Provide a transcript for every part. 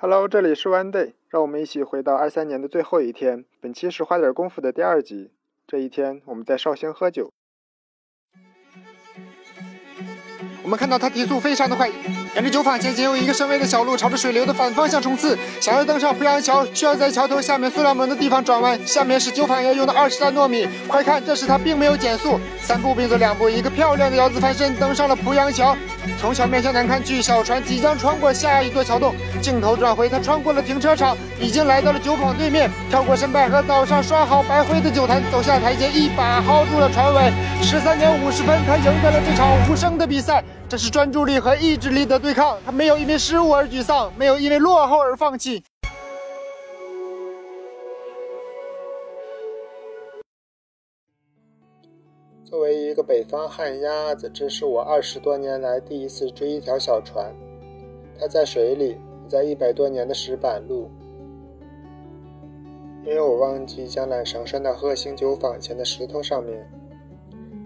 Hello，这里是 One Day，让我们一起回到二三年的最后一天。本期是花点功夫的第二集。这一天，我们在绍兴喝酒。我们看到他提速非常的快，沿着酒坊前仅有一个深微的小路，朝着水流的反方向冲刺。想要登上濮阳桥，需要在桥头下面塑料门的地方转弯。下面是酒坊要用的二十担糯米。快看，这时他并没有减速，三步并作两步，一个漂亮的腰子翻身，登上了濮阳桥。从桥面向南看去，小船即将穿过下一座桥洞。镜头转回，他穿过了停车场，已经来到了酒坊对面，跳过申拜和早上刷好白灰的酒坛，走下台阶，一把薅住了船尾。十三点五十分，他赢得了这场无声的比赛。这是专注力和意志力的对抗，他没有因为失误而沮丧，没有因为落后而放弃。作为一个北方旱鸭子，这是我二十多年来第一次追一条小船。它在水里，在一百多年的石板路。因为我忘记将缆绳拴到鹤兴酒坊前的石头上面。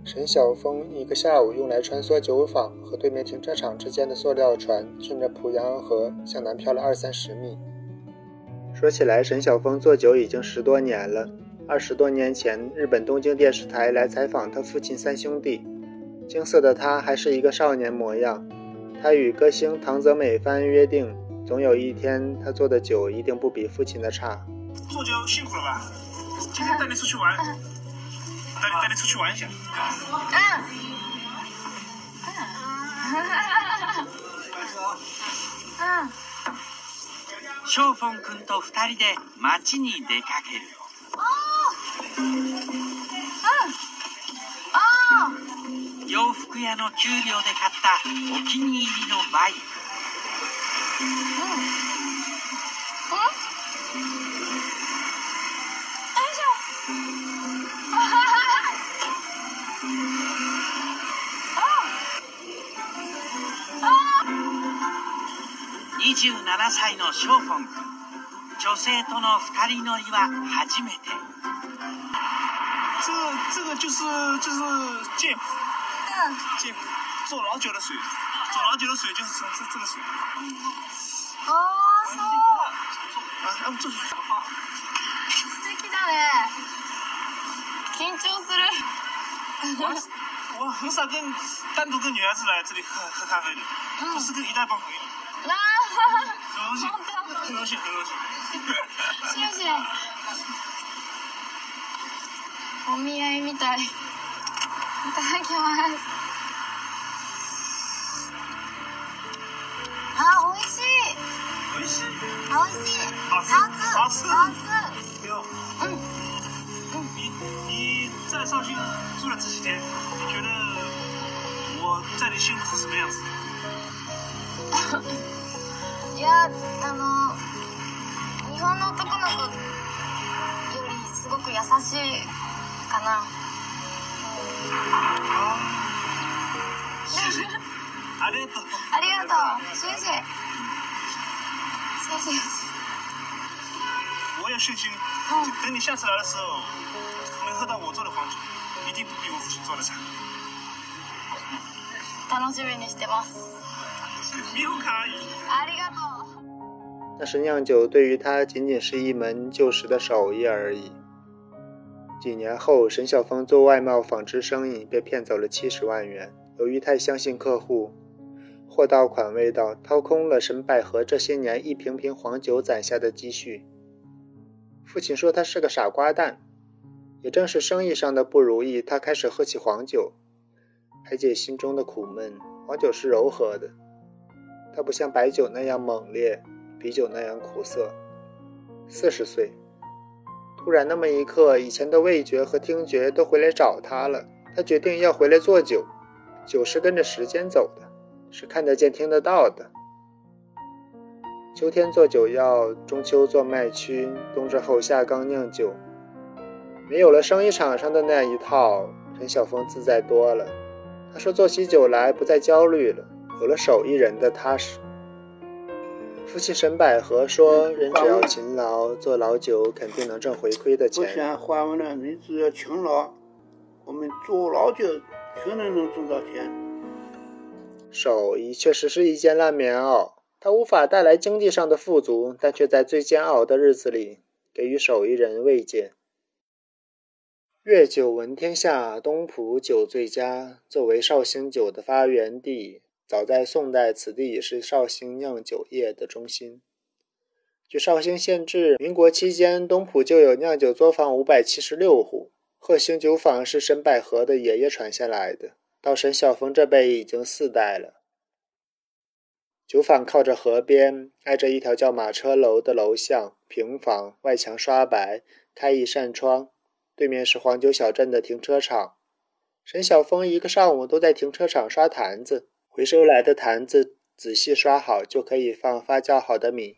沈晓峰一个下午用来穿梭酒坊和对面停车场之间的塑料船，顺着濮阳河向南漂了二三十米。说起来，沈晓峰做酒已经十多年了。二十多年前，日本东京电视台来采访他父亲三兄弟，青涩的他还是一个少年模样。他与歌星唐泽美帆约定，总有一天他做的酒一定不比父亲的差。做酒辛苦了吧？今天带你出去玩。带你带你出去玩一下。嗯。うん。ショーフォン君と二人で街に出かける。うん洋服屋の給料で買ったお気に入りのバイク。うん27歳のショーフォン君女性との二人乗りは初めて这这个就是就是剑湖，嗯，剑湖做老酒的水，做老酒的水就是这这个水。哦，そう。啊，那么这。素敵だね。緊張する。我很少跟单独跟女孩子来这里喝喝咖啡的，都是跟一大帮朋友。很荣幸，很荣幸，很荣幸。谢谢。お見合い。みたい。い。ただきます。あ、美味しい。美味しい。美味しい。好吃。好吃。好吃。有。嗯。你你在绍兴住了这几天，你觉得我在你心里是什么样子？いやあの日本の男の子よりすごく優しいかな。ありがとう。ありがとう，谢谢，谢谢。我有信心，等你下次来的时候，能喝到我做的黄酒，一定不比我父亲做的差。楽しみにしてます。ありがとう。但是酿酒对于他仅仅是一门旧时的手艺而已。几年后，沈晓峰做外贸纺织生意被骗走了七十万元。由于太相信客户，货到款未到，掏空了沈百合这些年一瓶瓶黄酒攒下的积蓄。父亲说他是个傻瓜蛋。也正是生意上的不如意，他开始喝起黄酒，排解心中的苦闷。黄酒是柔和的，它不像白酒那样猛烈。啤酒那样苦涩。四十岁，突然那么一刻，以前的味觉和听觉都回来找他了。他决定要回来做酒。酒是跟着时间走的，是看得见、听得到的。秋天做酒药，中秋做麦曲，冬至后下缸酿酒。没有了生意场上的那一套，陈晓峰自在多了。他说做起酒来不再焦虑了，有了手艺人的踏实。父亲沈百合说：“人只要勤劳，做老酒肯定能挣回馈的钱。”我想话问了，人只要勤劳，我们做老酒肯定能挣到钱。手艺确实是一件烂棉袄，它无法带来经济上的富足，但却在最煎熬的日子里给予手艺人慰藉。粤酒闻天下，东浦酒最佳。作为绍兴酒的发源地，早在宋代，此地已是绍兴酿酒业的中心。据绍兴县志，民国期间，东浦就有酿酒作坊五百七十六户。鹤兴酒坊是沈百合的爷爷传下来的，到沈晓峰这辈已经四代了。酒坊靠着河边，挨着一条叫马车楼的楼巷，平房，外墙刷白，开一扇窗。对面是黄酒小镇的停车场，沈晓峰一个上午都在停车场刷坛子，回收来的坛子仔细刷好就可以放发酵好的米。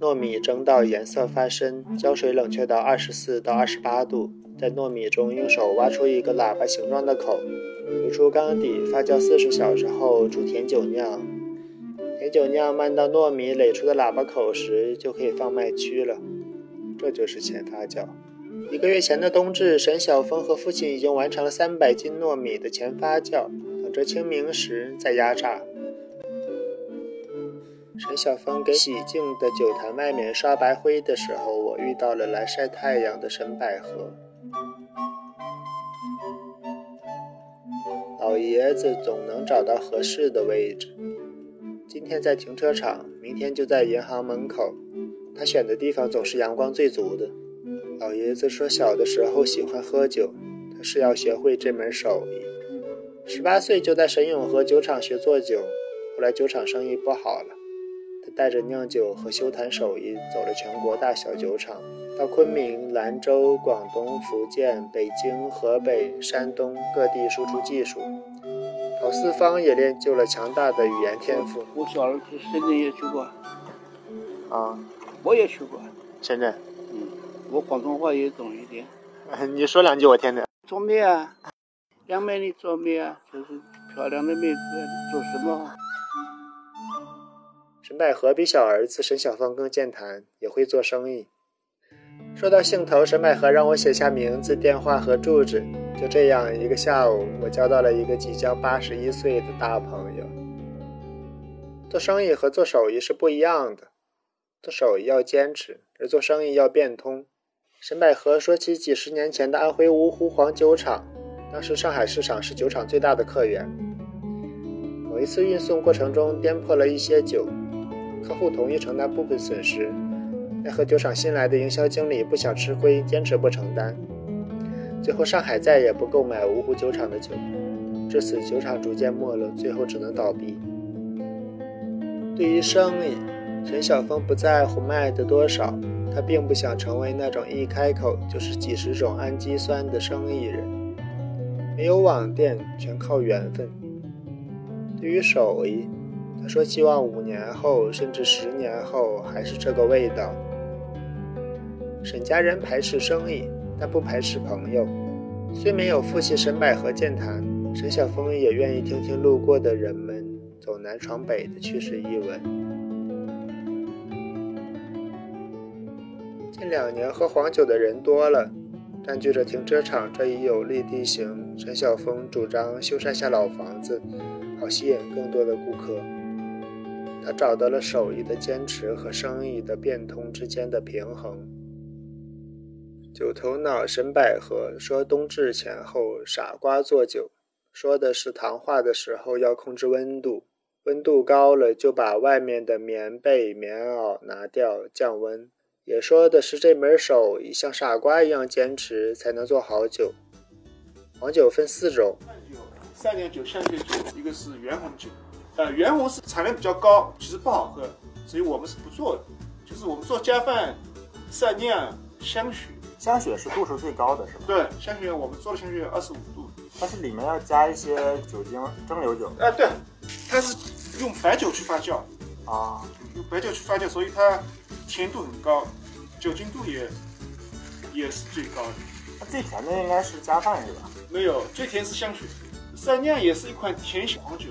糯米蒸到颜色发深，浇水冷却到二十四到二十八度，在糯米中用手挖出一个喇叭形状的口，流出缸底，发酵四十小时后煮甜酒酿。甜酒酿慢到糯米垒出的喇叭口时，就可以放麦曲了。这就是前发酵。一个月前的冬至，沈晓峰和父亲已经完成了三百斤糯米的前发酵，着清明时再压榨。沈晓峰给洗净的酒坛外面刷白灰的时候，我遇到了来晒太阳的沈百合。老爷子总能找到合适的位置，今天在停车场，明天就在银行门口，他选的地方总是阳光最足的。老爷子说，小的时候喜欢喝酒，他是要学会这门手艺。十八岁就在沈永和酒厂学做酒，后来酒厂生意不好了，他带着酿酒和修坛手艺走了全国大小酒厂，到昆明、兰州、广东、福建、北京、河北、山东各地输出技术，跑四方也练就了强大的语言天赋。我小儿子深圳也去过，啊，我也去过深圳。嗯我广东话也懂一点，你说两句我听听。做面啊？杨梅你做咩啊？就是漂亮的妹子，做什么？沈百合比小儿子沈小芳更健谈，也会做生意。说到兴头，沈百合让我写下名字、电话和住址。就这样，一个下午，我交到了一个即将八十一岁的大朋友。做生意和做手艺是不一样的，做手艺要坚持，而做生意要变通。沈百合说起几十年前的安徽芜湖黄酒厂，当时上海市场是酒厂最大的客源。某一次运送过程中颠破了一些酒，客户同意承担部分损失，奈何酒厂新来的营销经理不想吃亏，坚持不承担。最后上海再也不购买芜湖酒厂的酒，至此酒厂逐渐没落，最后只能倒闭。对于生意，陈晓峰不在乎卖的多少。他并不想成为那种一开口就是几十种氨基酸的生意人，没有网店，全靠缘分。对于手艺，他说希望五年后甚至十年后还是这个味道。沈家人排斥生意，但不排斥朋友。虽没有父亲沈百合健谈，沈晓峰也愿意听听路过的人们走南闯北的趣事一闻。近两年喝黄酒的人多了，占据着停车场这一有利地形。陈晓峰主张修缮下老房子，好吸引更多的顾客。他找到了手艺的坚持和生意的变通之间的平衡。九头脑沈百合说：“冬至前后，傻瓜做酒，说的是糖化的时候要控制温度，温度高了就把外面的棉被、棉袄拿掉，降温。”也说的是这门手艺像傻瓜一样坚持才能做好酒。黄酒分四种：三年酒、香槟酒，一个是原红酒。呃，原红是产量比较高，其实不好喝，所以我们是不做的。就是我们做加饭、散酿、香雪。香雪是度数最高的，是吧？对，香雪我们做的香雪二十五度，但是里面要加一些酒精蒸馏酒。啊，对，它是用白酒去发酵。啊，用白酒去发酵，所以它。甜度很高，酒精度也也是最高的。它最甜的应该是加饭是吧？没有，最甜是香雪。三酿也是一款甜型黄酒，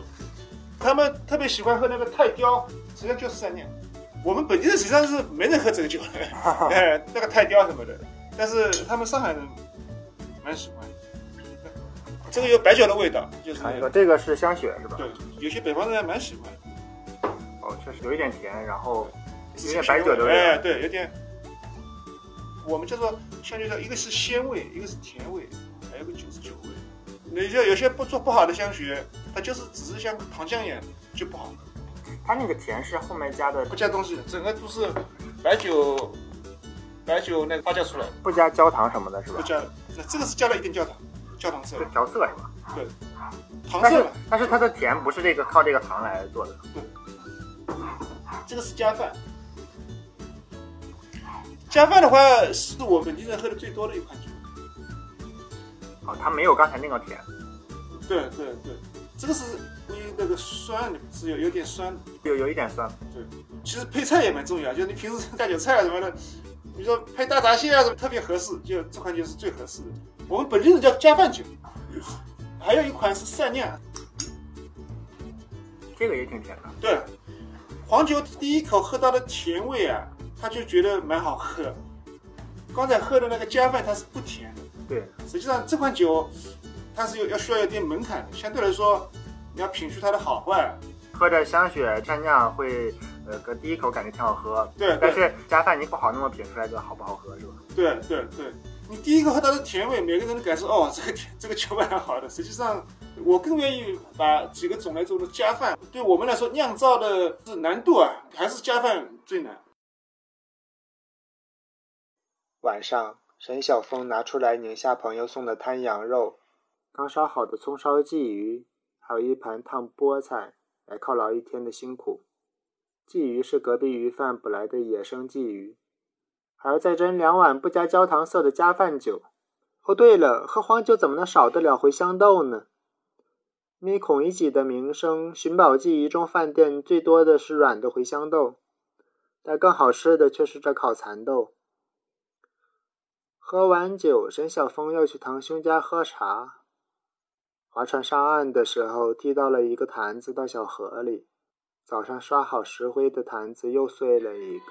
他们特别喜欢喝那个泰雕，实际上就是三酿。我们本地人实际上是没人喝这个酒的，哎，那个泰雕什么的。但是他们上海人蛮喜欢。这个有白酒的味道，就是。这个是香雪是吧？对，有些北方人蛮喜欢。哦，确实。有一点甜，然后有点白酒的味哎，道。对，有点。我们叫做香薰的，一个是鲜味，一个是甜味，还有个就是酒味。那些有些不做不好的香薰，它就是只是像糖浆一样，就不好喝，它那个甜是后面加的不加东西的，整个都是白酒，白酒那个发酵出来的，不加焦糖什么的，是吧？不加。那这个是加了一点焦糖，焦糖色是，调色是吧？但是糖色嘛。但是它的甜不是这个靠这个糖来做的。对这个是加饭。加饭的话，是我本地人喝的最多的一款酒。哦，它没有刚才那个甜。对对对，这个是关于那个酸的，是有有点酸的。有有一点酸，对其实配菜也蛮重要，就是你平时下酒菜啊什么的，比如说配大闸蟹啊什么特别合适，就这款酒是最合适的。我们本地人叫加饭酒，还有一款是善酿，这个也挺甜的。对，黄酒第一口喝到的甜味啊，他就觉得蛮好喝。刚才喝的那个加饭它是不甜的，对，实际上这款酒它是有要需要一点门槛的，相对来说你要品出它的好坏，喝着香雪蘸酱会，呃，搁第一口感觉挺好喝，对对但是加饭你不好那么品出来这好不好喝是吧？对对对，你第一个喝到的甜味，每个人的感受哦，这个甜这个酒蛮好的。实际上，我更愿意把几个种类做的加饭。对我们来说，酿造的是难度啊，还是加饭最难。晚上，沈晓峰拿出来宁夏朋友送的摊羊肉，刚烧好的葱烧鲫鱼，还有一盘烫菠菜，来犒劳一天的辛苦。鲫鱼是隔壁鱼贩捕来的野生鲫鱼，还要再斟两碗不加焦糖色的加饭酒。哦，对了，喝黄酒怎么能少得了茴香豆呢？因为孔乙己的名声，寻宝记一众饭店最多的是软的茴香豆，但更好吃的却是这烤蚕豆。喝完酒，沈晓峰要去堂兄家喝茶。划船上岸的时候，踢到了一个坛子到小河里，早上刷好石灰的坛子又碎了一个。